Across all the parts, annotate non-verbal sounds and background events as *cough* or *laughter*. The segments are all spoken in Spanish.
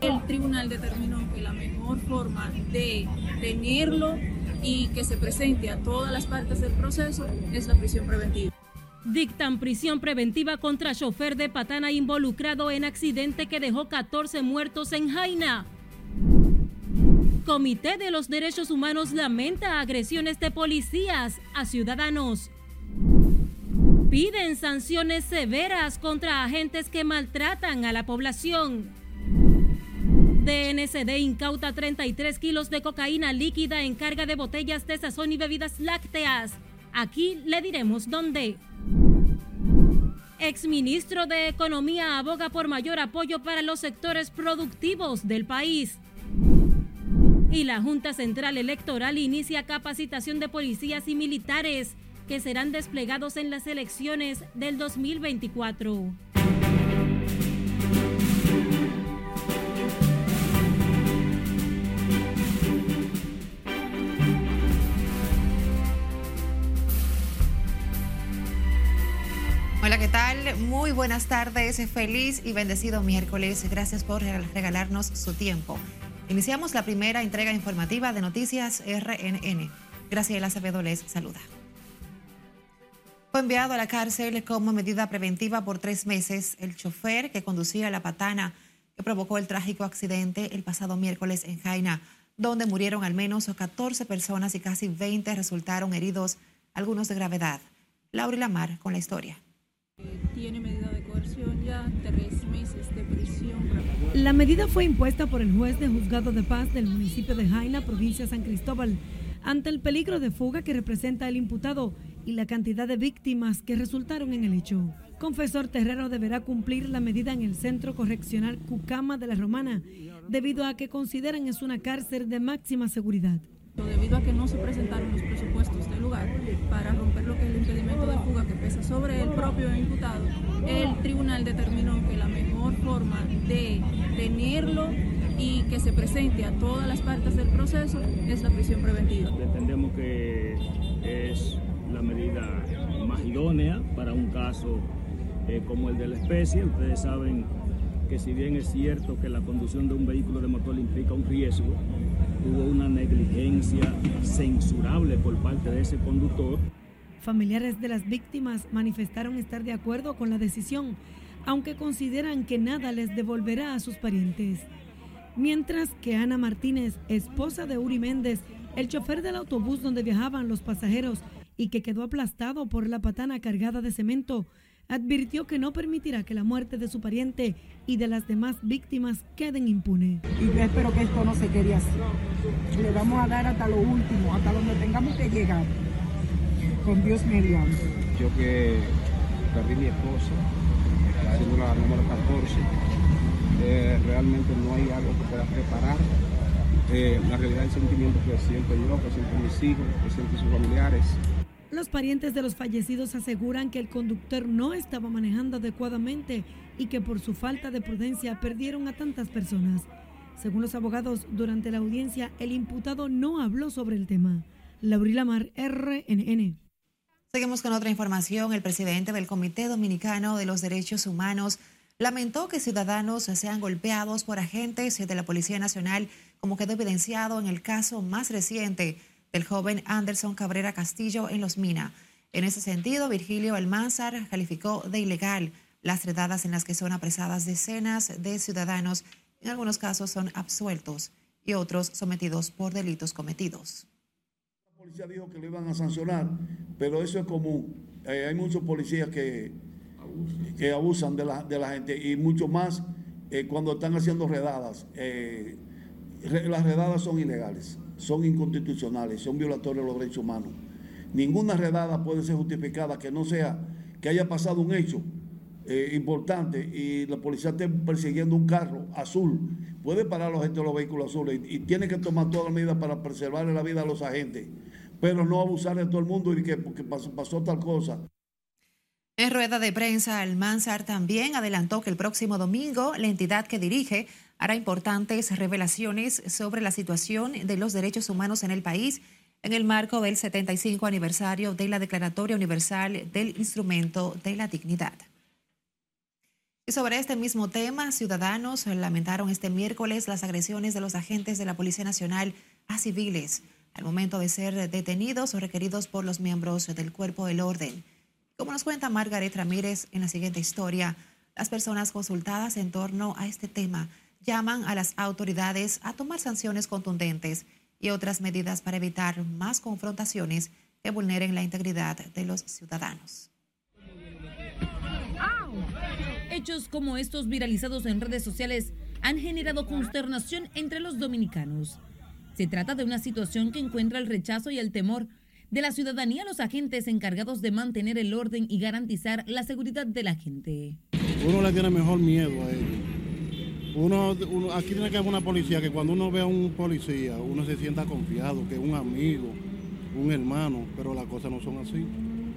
El tribunal determinó que la mejor forma de tenerlo y que se presente a todas las partes del proceso es la prisión preventiva. Dictan prisión preventiva contra chofer de Patana involucrado en accidente que dejó 14 muertos en Jaina. Comité de los Derechos Humanos lamenta agresiones de policías a ciudadanos. Piden sanciones severas contra agentes que maltratan a la población. DNCD incauta 33 kilos de cocaína líquida en carga de botellas de sazón y bebidas lácteas. Aquí le diremos dónde. Exministro de Economía aboga por mayor apoyo para los sectores productivos del país. Y la Junta Central Electoral inicia capacitación de policías y militares que serán desplegados en las elecciones del 2024. Hola, ¿qué tal? Muy buenas tardes, feliz y bendecido miércoles. Gracias por regalarnos su tiempo. Iniciamos la primera entrega informativa de Noticias RNN. Graciela Acevedo les saluda. Fue enviado a la cárcel como medida preventiva por tres meses el chofer que conducía la patana que provocó el trágico accidente el pasado miércoles en Jaina, donde murieron al menos 14 personas y casi 20 resultaron heridos, algunos de gravedad. Laura Lamar con la historia tiene medida de coerción ya, tres meses de prisión. La medida fue impuesta por el juez de juzgado de paz del municipio de Jaina, provincia de San Cristóbal, ante el peligro de fuga que representa el imputado y la cantidad de víctimas que resultaron en el hecho. Confesor Terrero deberá cumplir la medida en el Centro Correccional Cucama de la Romana, debido a que consideran es una cárcel de máxima seguridad. Debido a que no se presentaron los presupuestos del lugar para romper lo que es el impedimento de fuga que pesa sobre el propio imputado, el tribunal determinó que la mejor forma de tenerlo y que se presente a todas las partes del proceso es la prisión preventiva. Entendemos que es la medida más idónea para un caso eh, como el de la especie. Ustedes saben que si bien es cierto que la conducción de un vehículo de motor implica un riesgo, hubo una negligencia censurable por parte de ese conductor. Familiares de las víctimas manifestaron estar de acuerdo con la decisión, aunque consideran que nada les devolverá a sus parientes. Mientras que Ana Martínez, esposa de Uri Méndez, el chofer del autobús donde viajaban los pasajeros y que quedó aplastado por la patana cargada de cemento, advirtió que no permitirá que la muerte de su pariente y de las demás víctimas queden impunes. Y yo espero que esto no se quede así. Le vamos a dar hasta lo último, hasta donde tengamos que llegar, con Dios mediante. Yo que perdí mi esposa, siendo la número 14, eh, realmente no hay algo que pueda preparar eh, la realidad del sentimiento que siento yo, que siento mis hijos, que siento sus familiares. Los parientes de los fallecidos aseguran que el conductor no estaba manejando adecuadamente y que por su falta de prudencia perdieron a tantas personas. Según los abogados, durante la audiencia el imputado no habló sobre el tema. Laurila Mar, RNN. Seguimos con otra información. El presidente del Comité Dominicano de los Derechos Humanos lamentó que ciudadanos sean golpeados por agentes de la Policía Nacional, como quedó evidenciado en el caso más reciente del joven Anderson Cabrera Castillo en Los Mina. En ese sentido, Virgilio Almanzar calificó de ilegal las redadas en las que son apresadas decenas de ciudadanos, en algunos casos son absueltos y otros sometidos por delitos cometidos. La policía dijo que lo iban a sancionar, pero eso es común. Eh, hay muchos policías que, que abusan de la, de la gente y mucho más eh, cuando están haciendo redadas. Eh, las redadas son ilegales son inconstitucionales, son violatorios de los derechos humanos. Ninguna redada puede ser justificada que no sea que haya pasado un hecho eh, importante y la policía esté persiguiendo un carro azul. Puede parar los agentes de los vehículos azules y, tiene que tomar todas las medidas para preservar la vida a los agentes, pero no abusar de todo el mundo y que porque pasó tal cosa. En rueda de prensa, Almanzar también adelantó que el próximo domingo la entidad que dirige hará importantes revelaciones sobre la situación de los derechos humanos en el país en el marco del 75 aniversario de la Declaratoria Universal del Instrumento de la Dignidad. Y sobre este mismo tema, ciudadanos lamentaron este miércoles las agresiones de los agentes de la Policía Nacional a civiles al momento de ser detenidos o requeridos por los miembros del cuerpo del orden. Como nos cuenta Margaret Ramírez en la siguiente historia, las personas consultadas en torno a este tema llaman a las autoridades a tomar sanciones contundentes y otras medidas para evitar más confrontaciones que vulneren la integridad de los ciudadanos. Hechos como estos viralizados en redes sociales han generado consternación entre los dominicanos. Se trata de una situación que encuentra el rechazo y el temor de la ciudadanía a los agentes encargados de mantener el orden y garantizar la seguridad de la gente. Uno le tiene mejor miedo a ellos. Uno, aquí tiene que haber una policía que cuando uno ve a un policía, uno se sienta confiado, que es un amigo, un hermano, pero las cosas no son así.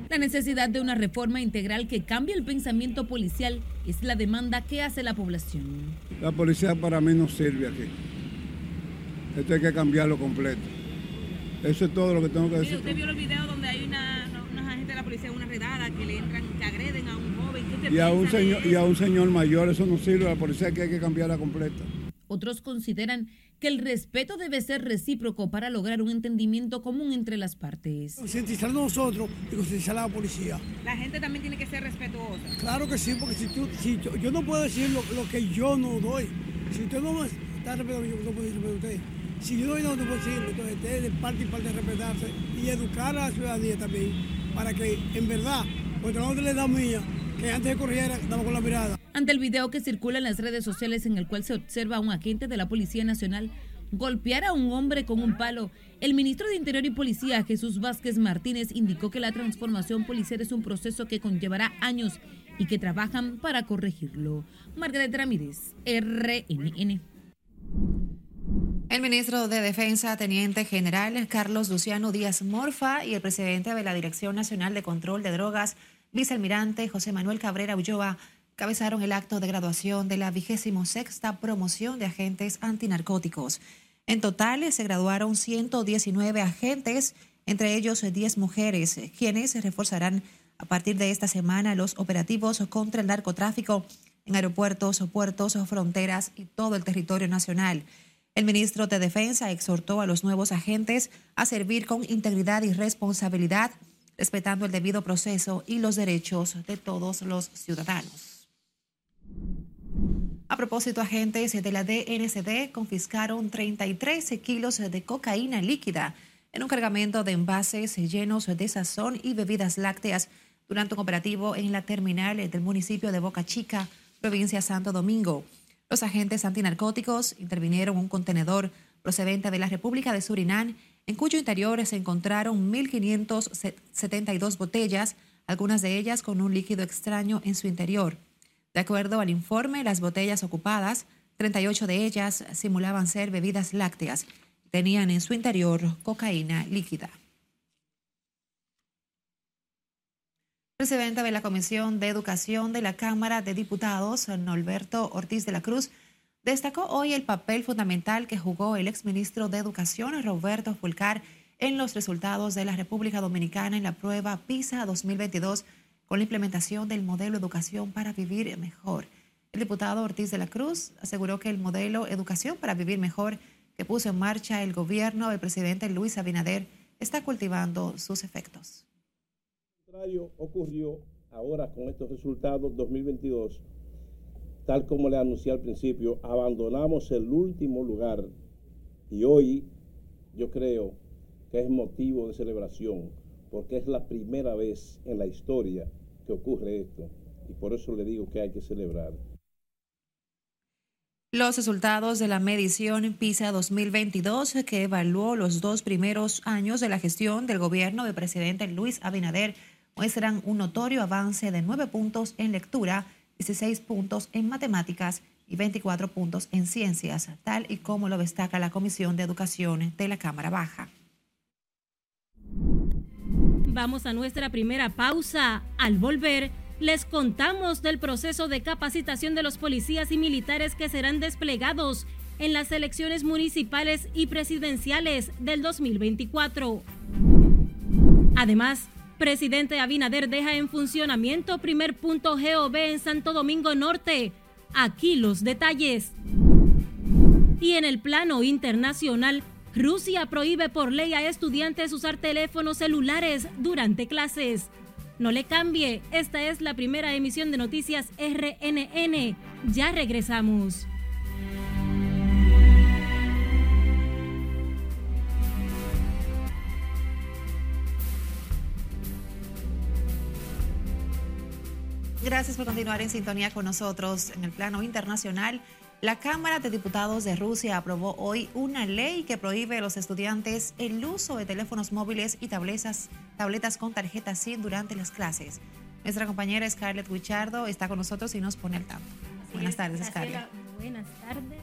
La necesidad de una reforma integral que cambie el pensamiento policial es la demanda que hace la población. La policía para mí no sirve aquí. Esto hay que cambiarlo completo. Eso es todo lo que tengo que decir. ¿Usted vio el video donde hay una, unos agentes de la policía en una redada que le entran, que agreden a un joven? y a un señor y a un señor mayor eso no sirve. La policía que hay que cambiarla completa. Otros consideran que el respeto debe ser recíproco para lograr un entendimiento común entre las partes. Concientizar nosotros y concientizar a la policía. La gente también tiene que ser respetuosa. Claro que sí, porque si, tú, si yo, no puedo decir lo, que yo no doy. Si usted no está respetando, yo no puedo decir usted. Si yo te puedo decir, entonces usted de parte y parte respetarse y educar a la ciudadanía también para que en verdad, porque no le da mía, que antes de corriera, damos con la mirada. Ante el video que circula en las redes sociales en el cual se observa a un agente de la Policía Nacional golpear a un hombre con un palo, el ministro de Interior y Policía, Jesús Vázquez Martínez, indicó que la transformación policial es un proceso que conllevará años y que trabajan para corregirlo. Margaret Ramírez, RNN. El ministro de Defensa, Teniente General Carlos Luciano Díaz Morfa y el presidente de la Dirección Nacional de Control de Drogas, vicealmirante José Manuel Cabrera Ulloa, cabezaron el acto de graduación de la vigésimo sexta promoción de agentes antinarcóticos. En total se graduaron 119 agentes, entre ellos 10 mujeres, quienes reforzarán a partir de esta semana los operativos contra el narcotráfico en aeropuertos, puertos, fronteras y todo el territorio nacional. El ministro de Defensa exhortó a los nuevos agentes a servir con integridad y responsabilidad, respetando el debido proceso y los derechos de todos los ciudadanos. A propósito, agentes de la DNCD confiscaron 33 kilos de cocaína líquida en un cargamento de envases llenos de sazón y bebidas lácteas durante un operativo en la terminal del municipio de Boca Chica, provincia Santo Domingo. Los agentes antinarcóticos intervinieron un contenedor procedente de la República de Surinam, en cuyo interior se encontraron 1.572 botellas, algunas de ellas con un líquido extraño en su interior. De acuerdo al informe, las botellas ocupadas, 38 de ellas simulaban ser bebidas lácteas, tenían en su interior cocaína líquida. Presidente de la Comisión de Educación de la Cámara de Diputados, Norberto Ortiz de la Cruz, destacó hoy el papel fundamental que jugó el exministro de Educación, Roberto Fulcar, en los resultados de la República Dominicana en la prueba PISA 2022 con la implementación del modelo Educación para Vivir Mejor. El diputado Ortiz de la Cruz aseguró que el modelo Educación para Vivir Mejor que puso en marcha el gobierno del presidente Luis Abinader está cultivando sus efectos contrario ocurrió ahora con estos resultados 2022, tal como le anuncié al principio, abandonamos el último lugar y hoy yo creo que es motivo de celebración porque es la primera vez en la historia que ocurre esto y por eso le digo que hay que celebrar. Los resultados de la medición PISA 2022 que evaluó los dos primeros años de la gestión del gobierno del presidente Luis Abinader muestran un notorio avance de 9 puntos en lectura, 16 puntos en matemáticas y 24 puntos en ciencias, tal y como lo destaca la Comisión de Educación de la Cámara Baja. Vamos a nuestra primera pausa. Al volver, les contamos del proceso de capacitación de los policías y militares que serán desplegados en las elecciones municipales y presidenciales del 2024. Además, Presidente Abinader deja en funcionamiento primer punto GOV en Santo Domingo Norte. Aquí los detalles. Y en el plano internacional, Rusia prohíbe por ley a estudiantes usar teléfonos celulares durante clases. No le cambie, esta es la primera emisión de Noticias RNN. Ya regresamos. Gracias por continuar en sintonía con nosotros en el plano internacional. La Cámara de Diputados de Rusia aprobó hoy una ley que prohíbe a los estudiantes el uso de teléfonos móviles y tabletas, tabletas con tarjeta SIM durante las clases. Nuestra compañera Scarlett Wichardo está con nosotros y nos pone al tanto. Buenas tardes, Scarlett. Buenas tardes.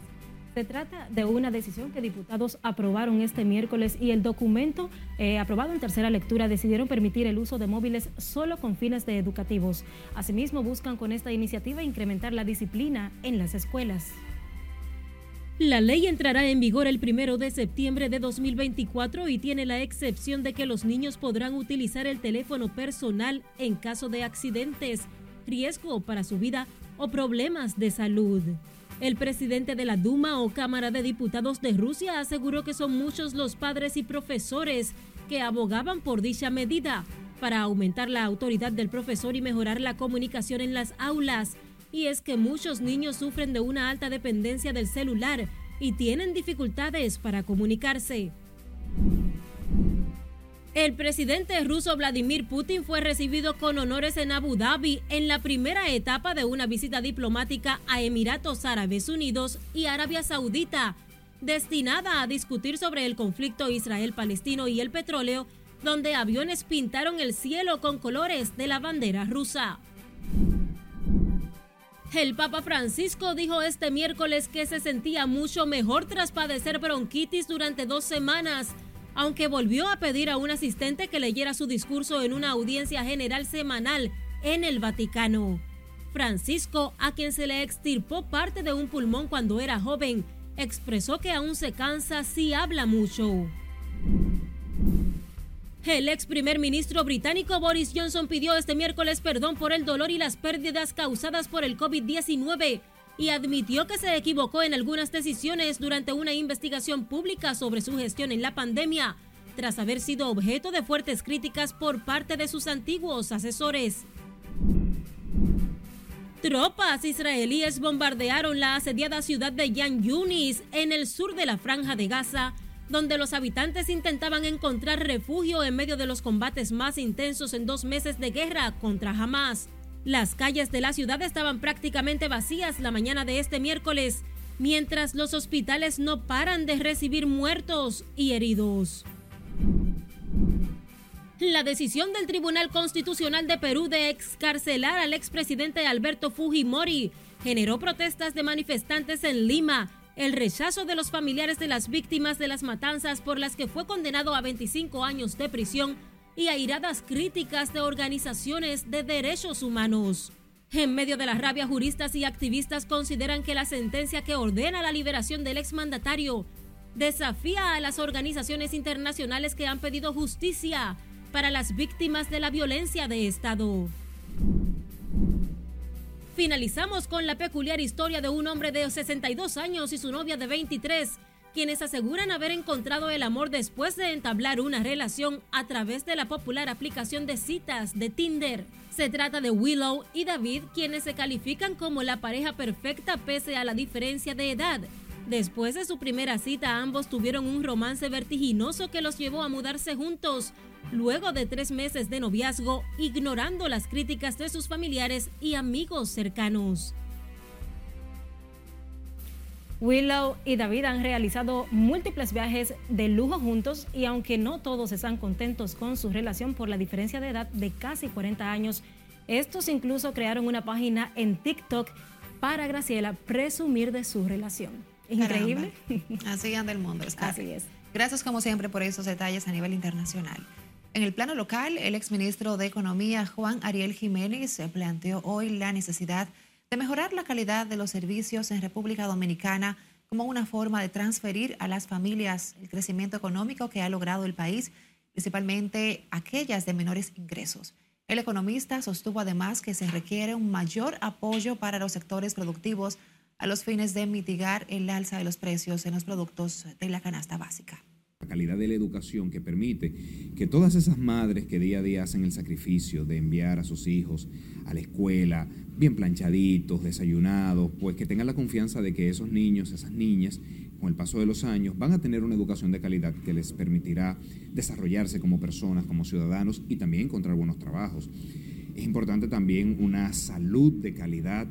Se trata de una decisión que diputados aprobaron este miércoles y el documento eh, aprobado en tercera lectura decidieron permitir el uso de móviles solo con fines educativos. Asimismo, buscan con esta iniciativa incrementar la disciplina en las escuelas. La ley entrará en vigor el primero de septiembre de 2024 y tiene la excepción de que los niños podrán utilizar el teléfono personal en caso de accidentes, riesgo para su vida o problemas de salud. El presidente de la Duma o Cámara de Diputados de Rusia aseguró que son muchos los padres y profesores que abogaban por dicha medida para aumentar la autoridad del profesor y mejorar la comunicación en las aulas. Y es que muchos niños sufren de una alta dependencia del celular y tienen dificultades para comunicarse. El presidente ruso Vladimir Putin fue recibido con honores en Abu Dhabi en la primera etapa de una visita diplomática a Emiratos Árabes Unidos y Arabia Saudita, destinada a discutir sobre el conflicto Israel-Palestino y el petróleo, donde aviones pintaron el cielo con colores de la bandera rusa. El Papa Francisco dijo este miércoles que se sentía mucho mejor tras padecer bronquitis durante dos semanas aunque volvió a pedir a un asistente que leyera su discurso en una audiencia general semanal en el Vaticano. Francisco, a quien se le extirpó parte de un pulmón cuando era joven, expresó que aún se cansa si habla mucho. El ex primer ministro británico Boris Johnson pidió este miércoles perdón por el dolor y las pérdidas causadas por el COVID-19 y admitió que se equivocó en algunas decisiones durante una investigación pública sobre su gestión en la pandemia, tras haber sido objeto de fuertes críticas por parte de sus antiguos asesores. Tropas israelíes bombardearon la asediada ciudad de Yan Yunis en el sur de la franja de Gaza, donde los habitantes intentaban encontrar refugio en medio de los combates más intensos en dos meses de guerra contra Hamas. Las calles de la ciudad estaban prácticamente vacías la mañana de este miércoles, mientras los hospitales no paran de recibir muertos y heridos. La decisión del Tribunal Constitucional de Perú de excarcelar al expresidente Alberto Fujimori generó protestas de manifestantes en Lima, el rechazo de los familiares de las víctimas de las matanzas por las que fue condenado a 25 años de prisión y airadas críticas de organizaciones de derechos humanos. En medio de la rabia, juristas y activistas consideran que la sentencia que ordena la liberación del exmandatario desafía a las organizaciones internacionales que han pedido justicia para las víctimas de la violencia de Estado. Finalizamos con la peculiar historia de un hombre de 62 años y su novia de 23 quienes aseguran haber encontrado el amor después de entablar una relación a través de la popular aplicación de citas de Tinder. Se trata de Willow y David, quienes se califican como la pareja perfecta pese a la diferencia de edad. Después de su primera cita, ambos tuvieron un romance vertiginoso que los llevó a mudarse juntos, luego de tres meses de noviazgo, ignorando las críticas de sus familiares y amigos cercanos. Willow y David han realizado múltiples viajes de lujo juntos y aunque no todos están contentos con su relación por la diferencia de edad de casi 40 años, estos incluso crearon una página en TikTok para Graciela presumir de su relación. increíble. Así anda el mundo. Así es. Gracias como siempre por esos detalles a nivel internacional. En el plano local, el exministro de Economía Juan Ariel Jiménez planteó hoy la necesidad de de mejorar la calidad de los servicios en República Dominicana como una forma de transferir a las familias el crecimiento económico que ha logrado el país principalmente aquellas de menores ingresos. El economista sostuvo además que se requiere un mayor apoyo para los sectores productivos a los fines de mitigar el alza de los precios en los productos de la canasta básica. La calidad de la educación que permite que todas esas madres que día a día hacen el sacrificio de enviar a sus hijos a la escuela, bien planchaditos, desayunados, pues que tengan la confianza de que esos niños, esas niñas, con el paso de los años, van a tener una educación de calidad que les permitirá desarrollarse como personas, como ciudadanos y también encontrar buenos trabajos. Es importante también una salud de calidad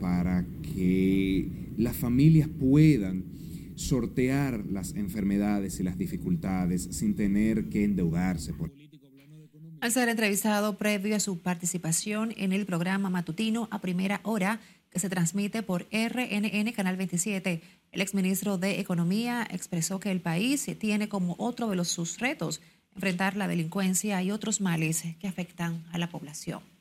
para que las familias puedan sortear las enfermedades y las dificultades sin tener que endeudarse. Por... Al ser entrevistado previo a su participación en el programa matutino a primera hora, que se transmite por RNN Canal 27. El exministro de Economía expresó que el país tiene como otro de los sus retos enfrentar la delincuencia y otros males que afectan a la población.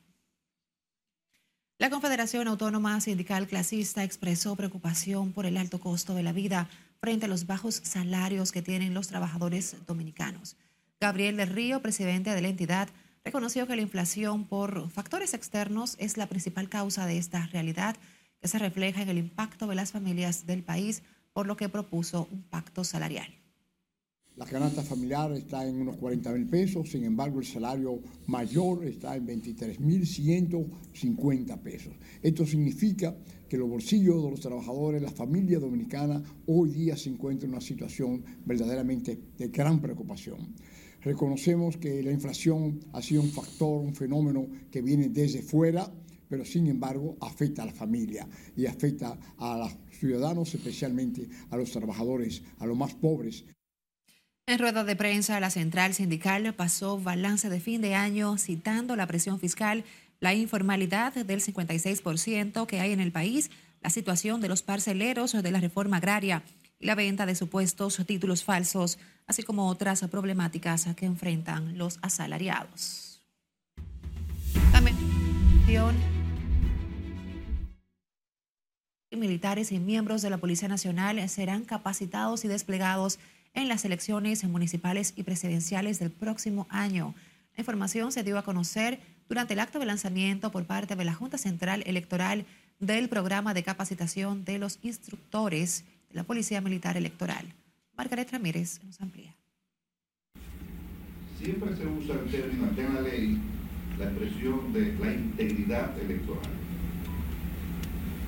La Confederación Autónoma Sindical Clasista expresó preocupación por el alto costo de la vida frente a los bajos salarios que tienen los trabajadores dominicanos. Gabriel del Río, presidente de la entidad, reconoció que la inflación por factores externos es la principal causa de esta realidad que se refleja en el impacto de las familias del país, por lo que propuso un pacto salarial. La canasta familiar está en unos 40 mil pesos, sin embargo el salario mayor está en 23 mil 150 pesos. Esto significa que los bolsillos de los trabajadores, la familia dominicana, hoy día se encuentran en una situación verdaderamente de gran preocupación. Reconocemos que la inflación ha sido un factor, un fenómeno que viene desde fuera, pero sin embargo afecta a la familia y afecta a los ciudadanos, especialmente a los trabajadores, a los más pobres. En rueda de prensa, la central sindical pasó balance de fin de año citando la presión fiscal, la informalidad del 56% que hay en el país, la situación de los parceleros de la reforma agraria la venta de supuestos títulos falsos, así como otras problemáticas que enfrentan los asalariados. También militares y miembros de la Policía Nacional serán capacitados y desplegados en las elecciones municipales y presidenciales del próximo año. La información se dio a conocer durante el acto de lanzamiento por parte de la Junta Central Electoral del programa de capacitación de los instructores la Policía Militar Electoral. Margaret Ramírez nos amplía. Siempre se usa el término en la ley la expresión de la integridad electoral.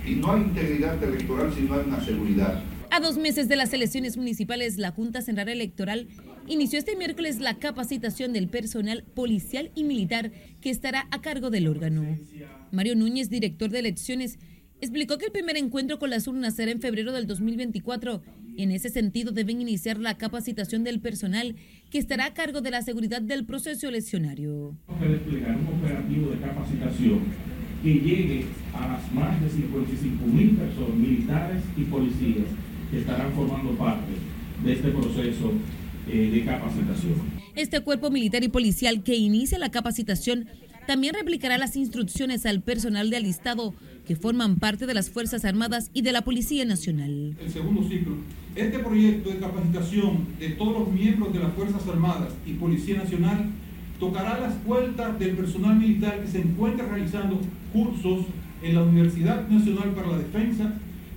Y no hay integridad electoral si no hay una seguridad. A dos meses de las elecciones municipales, la Junta Central Electoral inició este miércoles la capacitación del personal policial y militar que estará a cargo del órgano. Mario Núñez, director de elecciones, explicó que el primer encuentro con las urnas será en febrero del 2024. En ese sentido, deben iniciar la capacitación del personal que estará a cargo de la seguridad del proceso eleccionario. Desplegar un operativo de capacitación que llegue a las más de 55 mil personas, militares y policías, que estarán formando parte de este proceso eh, de capacitación. Este cuerpo militar y policial que inicia la capacitación también replicará las instrucciones al personal de alistado que forman parte de las Fuerzas Armadas y de la Policía Nacional. El segundo ciclo. Este proyecto de capacitación de todos los miembros de las Fuerzas Armadas y Policía Nacional tocará las puertas del personal militar que se encuentra realizando cursos en la Universidad Nacional para la Defensa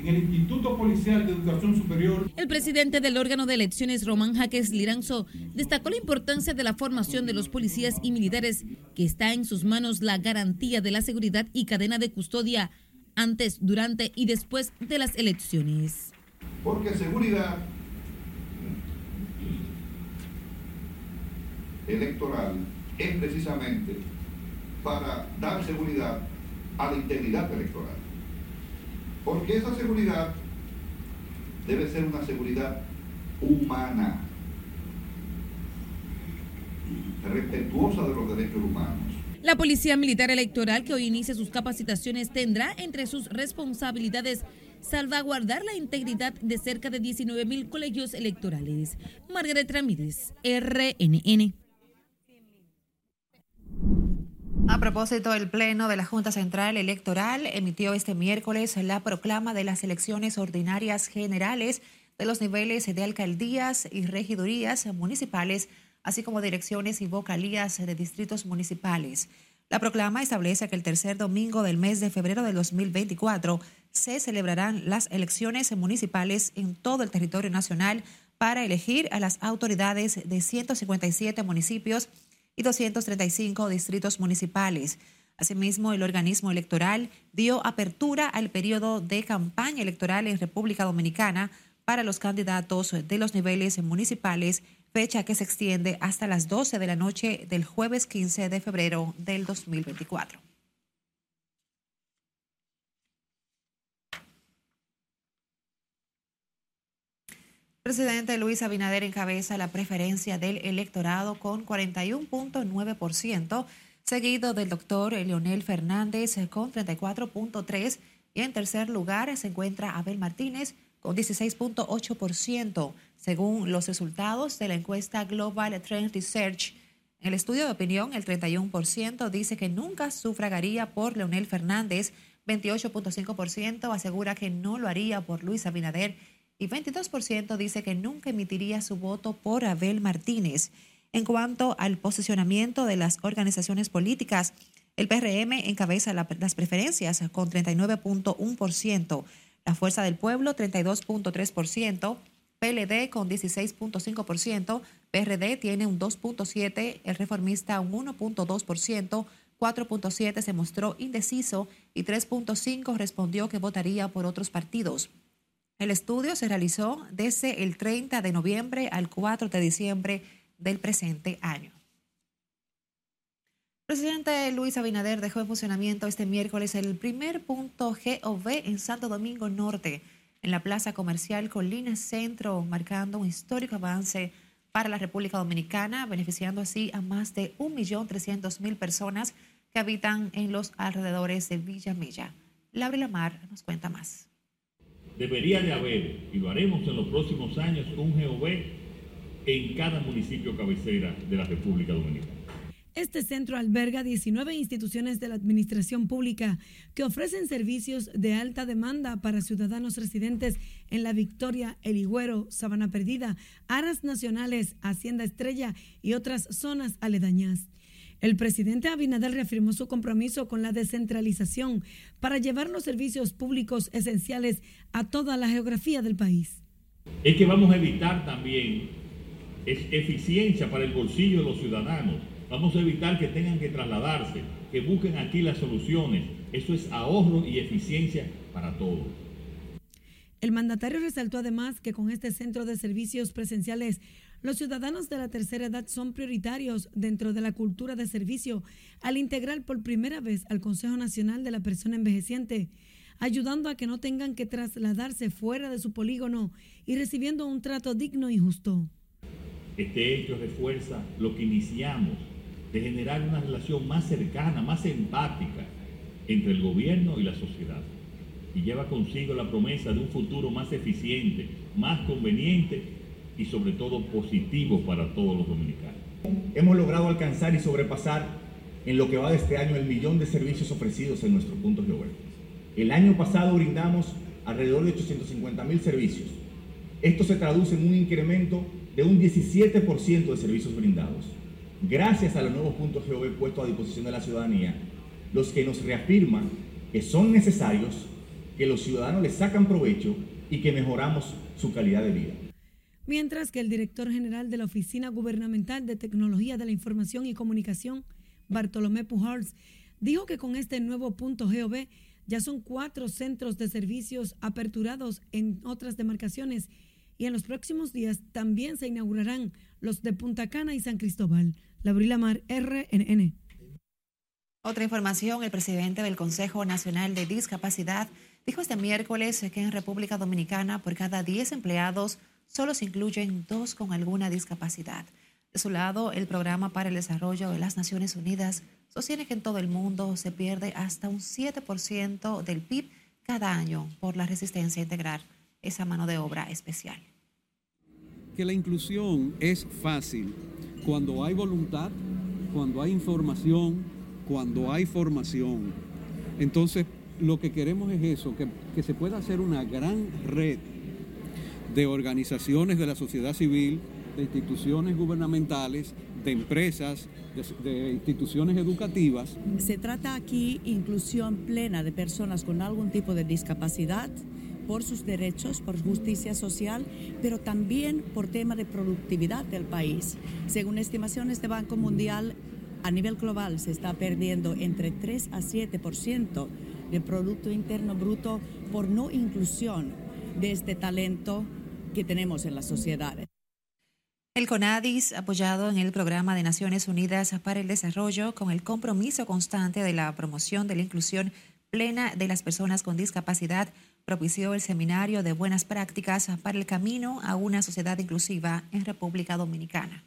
en el Instituto Policial de Educación Superior. El presidente del órgano de elecciones, Román Jaques Liranzo, destacó la importancia de la formación de los policías y militares, que está en sus manos la garantía de la seguridad y cadena de custodia antes, durante y después de las elecciones. Porque seguridad electoral es precisamente para dar seguridad a la integridad electoral. Porque esa seguridad debe ser una seguridad humana, respetuosa de los derechos humanos. La Policía Militar Electoral, que hoy inicia sus capacitaciones, tendrá entre sus responsabilidades salvaguardar la integridad de cerca de 19 mil colegios electorales. Margaret Ramírez, RNN. A propósito, el Pleno de la Junta Central Electoral emitió este miércoles la proclama de las elecciones ordinarias generales de los niveles de alcaldías y regidurías municipales así como direcciones y vocalías de distritos municipales. La proclama establece que el tercer domingo del mes de febrero de 2024 se celebrarán las elecciones municipales en todo el territorio nacional para elegir a las autoridades de 157 municipios y 235 distritos municipales. Asimismo, el organismo electoral dio apertura al periodo de campaña electoral en República Dominicana para los candidatos de los niveles municipales fecha que se extiende hasta las 12 de la noche del jueves 15 de febrero del 2024. Presidente Luis Abinader encabeza la preferencia del electorado con 41.9%, seguido del doctor Leonel Fernández con 34.3% y en tercer lugar se encuentra Abel Martínez con 16.8%, según los resultados de la encuesta Global Trend Research. En el estudio de opinión, el 31% dice que nunca sufragaría por Leonel Fernández, 28.5% asegura que no lo haría por Luis Abinader y 22% dice que nunca emitiría su voto por Abel Martínez. En cuanto al posicionamiento de las organizaciones políticas, el PRM encabeza las preferencias con 39.1%, la Fuerza del Pueblo 32.3%, PLD con 16.5%, PRD tiene un 2.7%, el reformista un 1.2%, 4.7% se mostró indeciso y 3.5% respondió que votaría por otros partidos. El estudio se realizó desde el 30 de noviembre al 4 de diciembre del presente año. Presidente Luis Abinader dejó en funcionamiento este miércoles el primer punto GOV en Santo Domingo Norte, en la plaza comercial Colina Centro, marcando un histórico avance para la República Dominicana, beneficiando así a más de 1.300.000 personas que habitan en los alrededores de Villa Milla. Laura Lamar nos cuenta más. Debería de haber, y lo haremos en los próximos años, un GOV en cada municipio cabecera de la República Dominicana. Este centro alberga 19 instituciones de la administración pública que ofrecen servicios de alta demanda para ciudadanos residentes en La Victoria, El Higüero, Sabana Perdida, Aras Nacionales, Hacienda Estrella y otras zonas aledañas. El presidente Abinader reafirmó su compromiso con la descentralización para llevar los servicios públicos esenciales a toda la geografía del país. Es que vamos a evitar también eficiencia para el bolsillo de los ciudadanos Vamos a evitar que tengan que trasladarse, que busquen aquí las soluciones. Eso es ahorro y eficiencia para todos. El mandatario resaltó además que con este centro de servicios presenciales, los ciudadanos de la tercera edad son prioritarios dentro de la cultura de servicio al integrar por primera vez al Consejo Nacional de la Persona Envejeciente, ayudando a que no tengan que trasladarse fuera de su polígono y recibiendo un trato digno y justo. Este hecho refuerza lo que iniciamos de generar una relación más cercana, más empática entre el gobierno y la sociedad. Y lleva consigo la promesa de un futuro más eficiente, más conveniente y sobre todo positivo para todos los dominicanos. Hemos logrado alcanzar y sobrepasar en lo que va de este año el millón de servicios ofrecidos en nuestro punto geográfico. El año pasado brindamos alrededor de 850 mil servicios. Esto se traduce en un incremento de un 17% de servicios brindados gracias a los nuevos puntos GOV puestos a disposición de la ciudadanía, los que nos reafirman que son necesarios, que los ciudadanos les sacan provecho y que mejoramos su calidad de vida. Mientras que el director general de la Oficina Gubernamental de Tecnología de la Información y Comunicación, Bartolomé Pujols, dijo que con este nuevo punto GOV ya son cuatro centros de servicios aperturados en otras demarcaciones y en los próximos días también se inaugurarán los de Punta Cana y San Cristóbal. Labrila Mar, RNN. Otra información, el presidente del Consejo Nacional de Discapacidad dijo este miércoles que en República Dominicana por cada 10 empleados solo se incluyen dos con alguna discapacidad. De su lado, el Programa para el Desarrollo de las Naciones Unidas sostiene que en todo el mundo se pierde hasta un 7% del PIB cada año por la resistencia a integrar esa mano de obra especial. Que la inclusión es fácil cuando hay voluntad, cuando hay información, cuando hay formación. Entonces, lo que queremos es eso, que, se pueda hacer una gran red de organizaciones de la sociedad civil, de instituciones gubernamentales, de empresas, de, de, instituciones educativas. Se trata aquí inclusión plena de personas con algún tipo de discapacidad por sus derechos, por justicia social, pero también por tema de productividad del país. Según estimaciones de Banco Mundial, a nivel global se está perdiendo entre 3 a 7% del Producto Interno Bruto por no inclusión de este talento que tenemos en las sociedades. El CONADIS, apoyado en el Programa de Naciones Unidas para el Desarrollo, con el compromiso constante de la promoción de la inclusión plena de las personas con discapacidad, propició el seminario de buenas prácticas para el camino a una sociedad inclusiva en República Dominicana.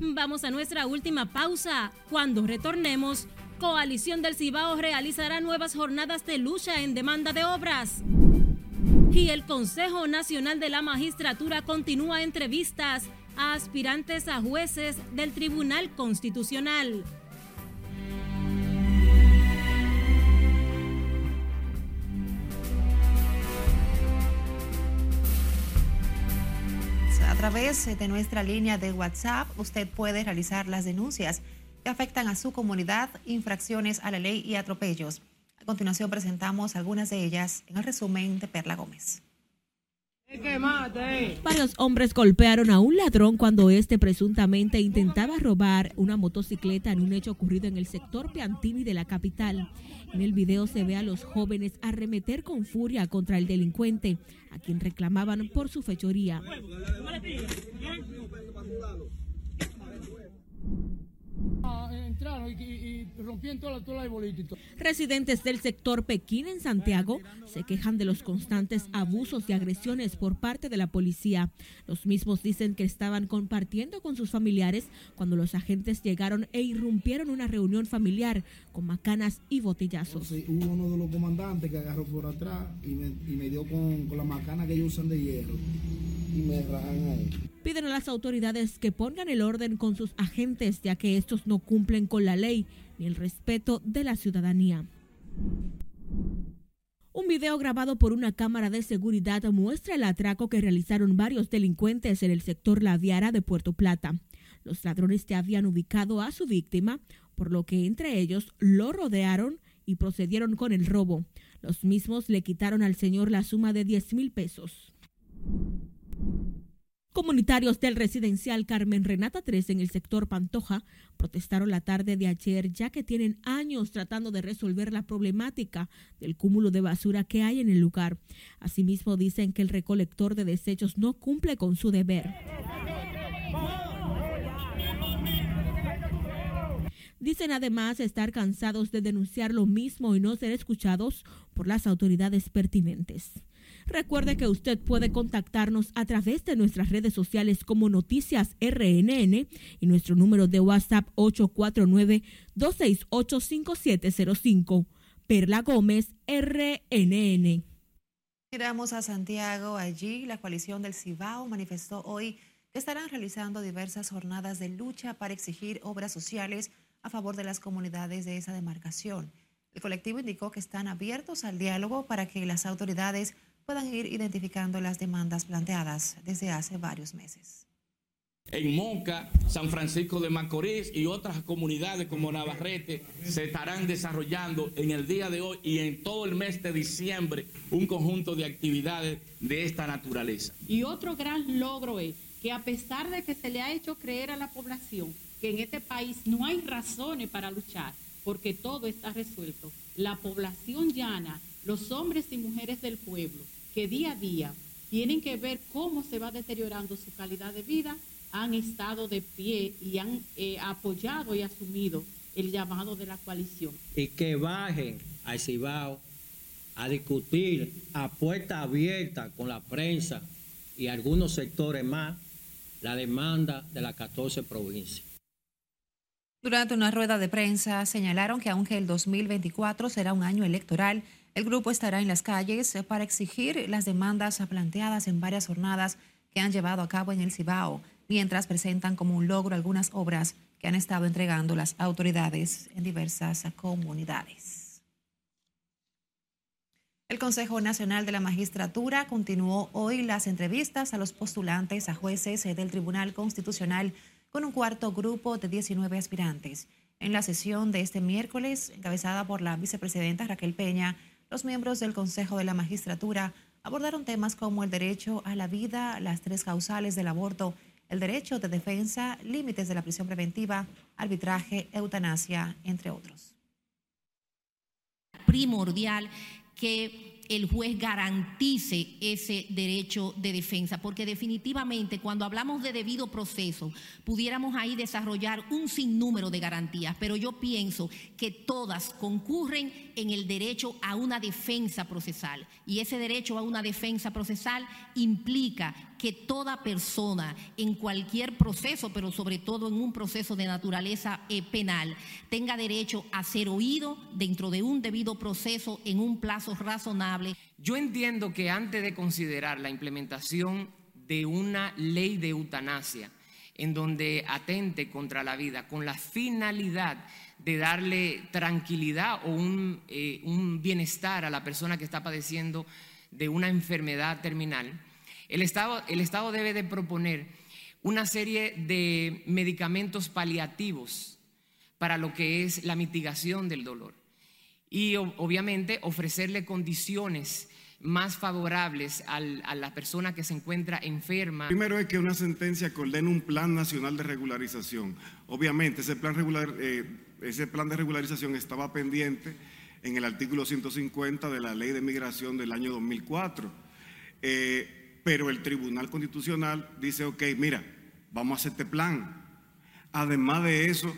Vamos a nuestra última pausa. Cuando retornemos, Coalición del Cibao realizará nuevas jornadas de lucha en demanda de obras. Y el Consejo Nacional de la Magistratura continúa entrevistas a aspirantes a jueces del Tribunal Constitucional. A través de nuestra línea de WhatsApp, usted puede realizar las denuncias que afectan a su comunidad, infracciones a la ley y atropellos. A continuación presentamos algunas de ellas en el resumen de Perla Gómez. Varios hombres golpearon a un ladrón cuando este presuntamente intentaba robar una motocicleta en un hecho ocurrido en el sector Piantini de la capital. En el video se ve a los jóvenes arremeter con furia contra el delincuente, a quien reclamaban por su fechoría. Entraron y, y, y rompieron toda la, toda la bolita. Residentes del sector Pekín en Santiago se quejan de los constantes abusos y agresiones por parte de la policía. Los mismos dicen que estaban compartiendo con sus familiares cuando los agentes llegaron e irrumpieron una reunión familiar con macanas y botellazos. Hubo uno de los comandantes que agarró por atrás y me, y me dio con, con la macana que ellos usan de hierro y me rajan ahí. Piden a las autoridades que pongan el orden con sus agentes, ya que estos no cumplen con la ley ni el respeto de la ciudadanía. Un video grabado por una cámara de seguridad muestra el atraco que realizaron varios delincuentes en el sector La Viara de Puerto Plata. Los ladrones ya habían ubicado a su víctima, por lo que entre ellos lo rodearon y procedieron con el robo. Los mismos le quitaron al señor la suma de 10 mil pesos. Comunitarios del residencial Carmen Renata 3 en el sector Pantoja protestaron la tarde de ayer ya que tienen años tratando de resolver la problemática del cúmulo de basura que hay en el lugar. Asimismo dicen que el recolector de desechos no cumple con su deber. Dicen además estar cansados de denunciar lo mismo y no ser escuchados por las autoridades pertinentes. Recuerde que usted puede contactarnos a través de nuestras redes sociales como Noticias RNN y nuestro número de WhatsApp 849-268-5705. Perla Gómez, RNN. Miramos a Santiago. Allí la coalición del Cibao manifestó hoy que estarán realizando diversas jornadas de lucha para exigir obras sociales a favor de las comunidades de esa demarcación. El colectivo indicó que están abiertos al diálogo para que las autoridades puedan ir identificando las demandas planteadas desde hace varios meses. En Moca, San Francisco de Macorís y otras comunidades como Navarrete se estarán desarrollando en el día de hoy y en todo el mes de diciembre un conjunto de actividades de esta naturaleza. Y otro gran logro es que a pesar de que se le ha hecho creer a la población que en este país no hay razones para luchar, porque todo está resuelto, la población llana, los hombres y mujeres del pueblo, que día a día tienen que ver cómo se va deteriorando su calidad de vida, han estado de pie y han eh, apoyado y asumido el llamado de la coalición. Y que bajen al Cibao a discutir a puerta abierta con la prensa y algunos sectores más la demanda de las 14 provincias. Durante una rueda de prensa señalaron que aunque el 2024 será un año electoral, el grupo estará en las calles para exigir las demandas planteadas en varias jornadas que han llevado a cabo en el Cibao, mientras presentan como un logro algunas obras que han estado entregando las autoridades en diversas comunidades. El Consejo Nacional de la Magistratura continuó hoy las entrevistas a los postulantes a jueces del Tribunal Constitucional con un cuarto grupo de 19 aspirantes. En la sesión de este miércoles, encabezada por la vicepresidenta Raquel Peña, los miembros del Consejo de la Magistratura abordaron temas como el derecho a la vida, las tres causales del aborto, el derecho de defensa, límites de la prisión preventiva, arbitraje, eutanasia, entre otros. Primordial que el juez garantice ese derecho de defensa, porque definitivamente cuando hablamos de debido proceso, pudiéramos ahí desarrollar un sinnúmero de garantías, pero yo pienso que todas concurren en el derecho a una defensa procesal. Y ese derecho a una defensa procesal implica que toda persona en cualquier proceso, pero sobre todo en un proceso de naturaleza eh, penal, tenga derecho a ser oído dentro de un debido proceso en un plazo razonable. Yo entiendo que antes de considerar la implementación de una ley de eutanasia, en donde atente contra la vida con la finalidad de darle tranquilidad o un, eh, un, bienestar a la persona que está padeciendo de una enfermedad terminal, el Estado, el Estado debe de proponer una serie de medicamentos paliativos para lo que es la mitigación del dolor y obviamente ofrecerle condiciones más favorables a la persona que se encuentra enferma. Primero es que una sentencia que ordene un plan nacional de regularización. Obviamente ese plan, regular, eh, ese plan de regularización estaba pendiente en el artículo 150 de la ley de migración del año 2004. Eh, pero el Tribunal Constitucional dice, ok, mira, vamos a hacer este plan. Además de eso,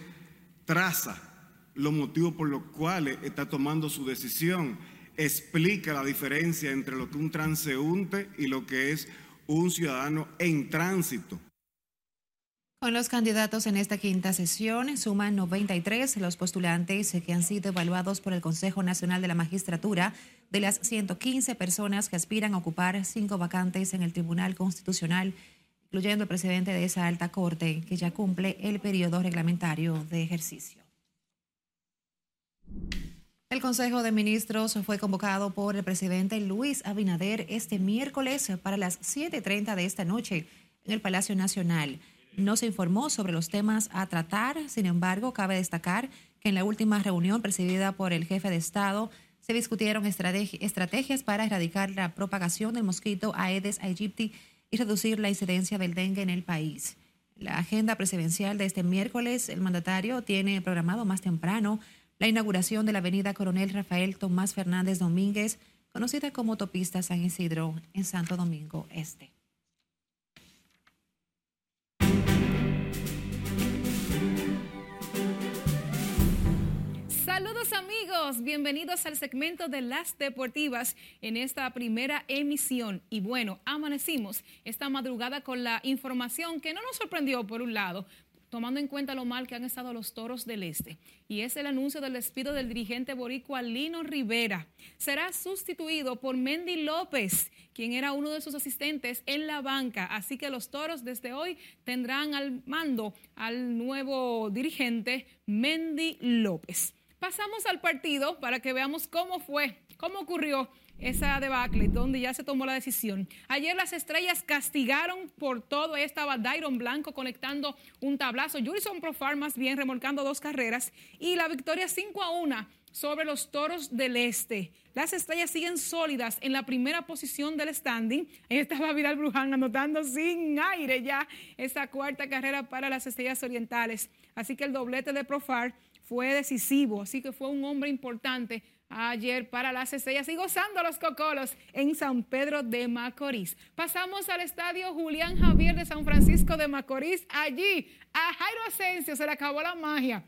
traza los motivos por los cuales está tomando su decisión, explica la diferencia entre lo que un transeúnte y lo que es un ciudadano en tránsito. Con los candidatos en esta quinta sesión suman 93 los postulantes que han sido evaluados por el Consejo Nacional de la Magistratura de las 115 personas que aspiran a ocupar cinco vacantes en el Tribunal Constitucional, incluyendo el presidente de esa alta corte que ya cumple el periodo reglamentario de ejercicio. El Consejo de Ministros fue convocado por el presidente Luis Abinader este miércoles para las 7.30 de esta noche en el Palacio Nacional. No se informó sobre los temas a tratar, sin embargo, cabe destacar que en la última reunión presidida por el jefe de Estado se discutieron estrategias para erradicar la propagación del mosquito Aedes aegypti y reducir la incidencia del dengue en el país. La agenda presidencial de este miércoles, el mandatario tiene programado más temprano la inauguración de la avenida Coronel Rafael Tomás Fernández Domínguez, conocida como autopista San Isidro, en Santo Domingo Este. Saludos amigos, bienvenidos al segmento de las deportivas en esta primera emisión. Y bueno, amanecimos esta madrugada con la información que no nos sorprendió por un lado, tomando en cuenta lo mal que han estado los toros del Este. Y es el anuncio del despido del dirigente boricua Lino Rivera. Será sustituido por Mendy López, quien era uno de sus asistentes en la banca. Así que los toros desde hoy tendrán al mando al nuevo dirigente Mendy López. Pasamos al partido para que veamos cómo fue, cómo ocurrió esa debacle, donde ya se tomó la decisión. Ayer las estrellas castigaron por todo. Ahí estaba Dairon Blanco conectando un tablazo. Jurison Profar más bien remolcando dos carreras. Y la victoria 5 a 1 sobre los toros del este. Las estrellas siguen sólidas en la primera posición del standing. Ahí estaba Vidal Bruján anotando sin aire ya esa cuarta carrera para las estrellas orientales. Así que el doblete de Profar fue decisivo, así que fue un hombre importante ayer para las estrellas y gozando los cocolos en San Pedro de Macorís. Pasamos al estadio Julián Javier de San Francisco de Macorís. Allí a Jairo Asensio se le acabó la magia.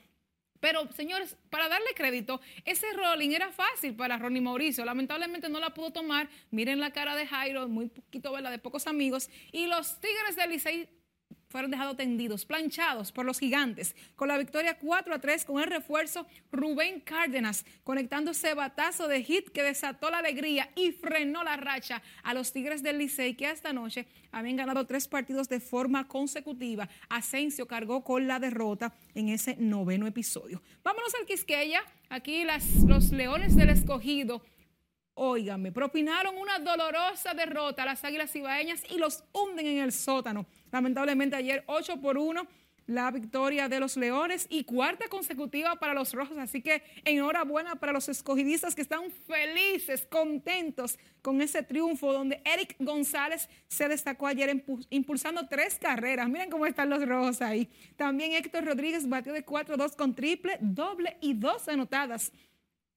Pero, señores, para darle crédito, ese rolling era fácil para Ronnie Mauricio. Lamentablemente no la pudo tomar. Miren la cara de Jairo, muy poquito, ¿verdad? De pocos amigos. Y los Tigres de Licey fueron dejados tendidos, planchados por los gigantes, con la victoria 4 a 3 con el refuerzo Rubén Cárdenas, conectando ese batazo de hit que desató la alegría y frenó la racha a los Tigres del Licey, que esta noche habían ganado tres partidos de forma consecutiva. Asensio cargó con la derrota en ese noveno episodio. Vámonos al Quisqueya. Aquí las, los Leones del Escogido Óigame, propinaron una dolorosa derrota a las Águilas Ibaeñas y los hunden en el sótano. Lamentablemente ayer 8 por 1 la victoria de los Leones y cuarta consecutiva para los Rojos. Así que enhorabuena para los escogidistas que están felices, contentos con ese triunfo donde Eric González se destacó ayer impulsando tres carreras. Miren cómo están los Rojos ahí. También Héctor Rodríguez batió de 4-2 con triple, doble y dos anotadas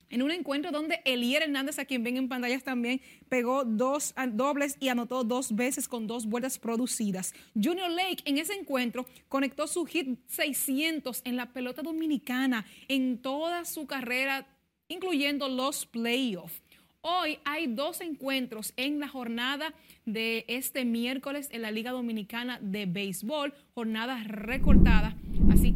en un encuentro donde Elier Hernández, a quien ven en pantallas también, pegó dos dobles y anotó dos veces con dos vueltas producidas. Junior Lake en ese encuentro conectó su hit 600 en la pelota dominicana en toda su carrera, incluyendo los playoffs. Hoy hay dos encuentros en la jornada de este miércoles en la Liga Dominicana de Béisbol, jornada recortada.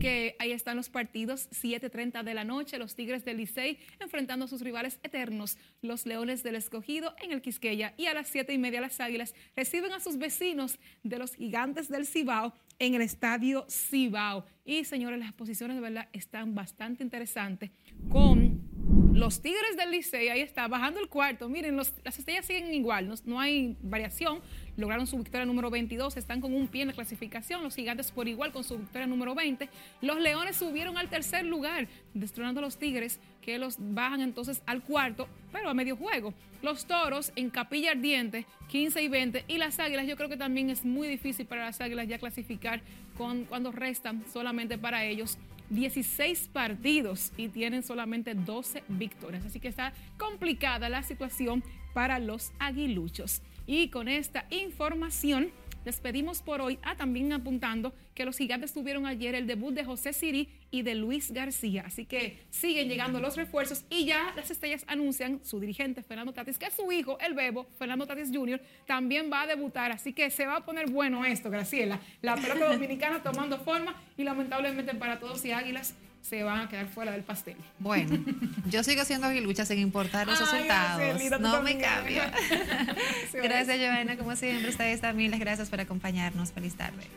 Que ahí están los partidos, 7.30 de la noche, los Tigres del Licey enfrentando a sus rivales eternos, los Leones del Escogido en el Quisqueya. Y a las 7 y media las Águilas reciben a sus vecinos de los Gigantes del Cibao en el Estadio Cibao. Y señores, las posiciones de verdad están bastante interesantes con los Tigres del Licey, ahí está, bajando el cuarto. Miren, las estrellas siguen igual, no, no, hay variación. Lograron su victoria número 22, están con un pie en la clasificación. Los gigantes por igual con su victoria número 20. Los leones subieron al tercer lugar, destronando a los Tigres, que los bajan entonces al cuarto, pero a medio juego. Los toros en capilla ardiente, 15 y 20. Y las águilas, yo creo que también es muy difícil para las águilas ya clasificar con, cuando restan solamente para ellos 16 partidos y tienen solamente 12 victorias. Así que está complicada la situación para los aguiluchos. Y con esta información despedimos por hoy. Ah, también apuntando que los gigantes tuvieron ayer el debut de José Siri y de Luis García. Así que siguen llegando los refuerzos y ya las estrellas anuncian su dirigente Fernando Tatis, que es su hijo, el bebo, Fernando Tatis Jr., también va a debutar. Así que se va a poner bueno esto, Graciela. La pelota dominicana tomando forma y lamentablemente para todos y águilas se van a quedar fuera del pastel. Bueno, yo sigo siendo aguilucha sin importar los resultados. no me cambio. *laughs* gracias, Joana. Como siempre, ustedes también las gracias por acompañarnos. Feliz tarde.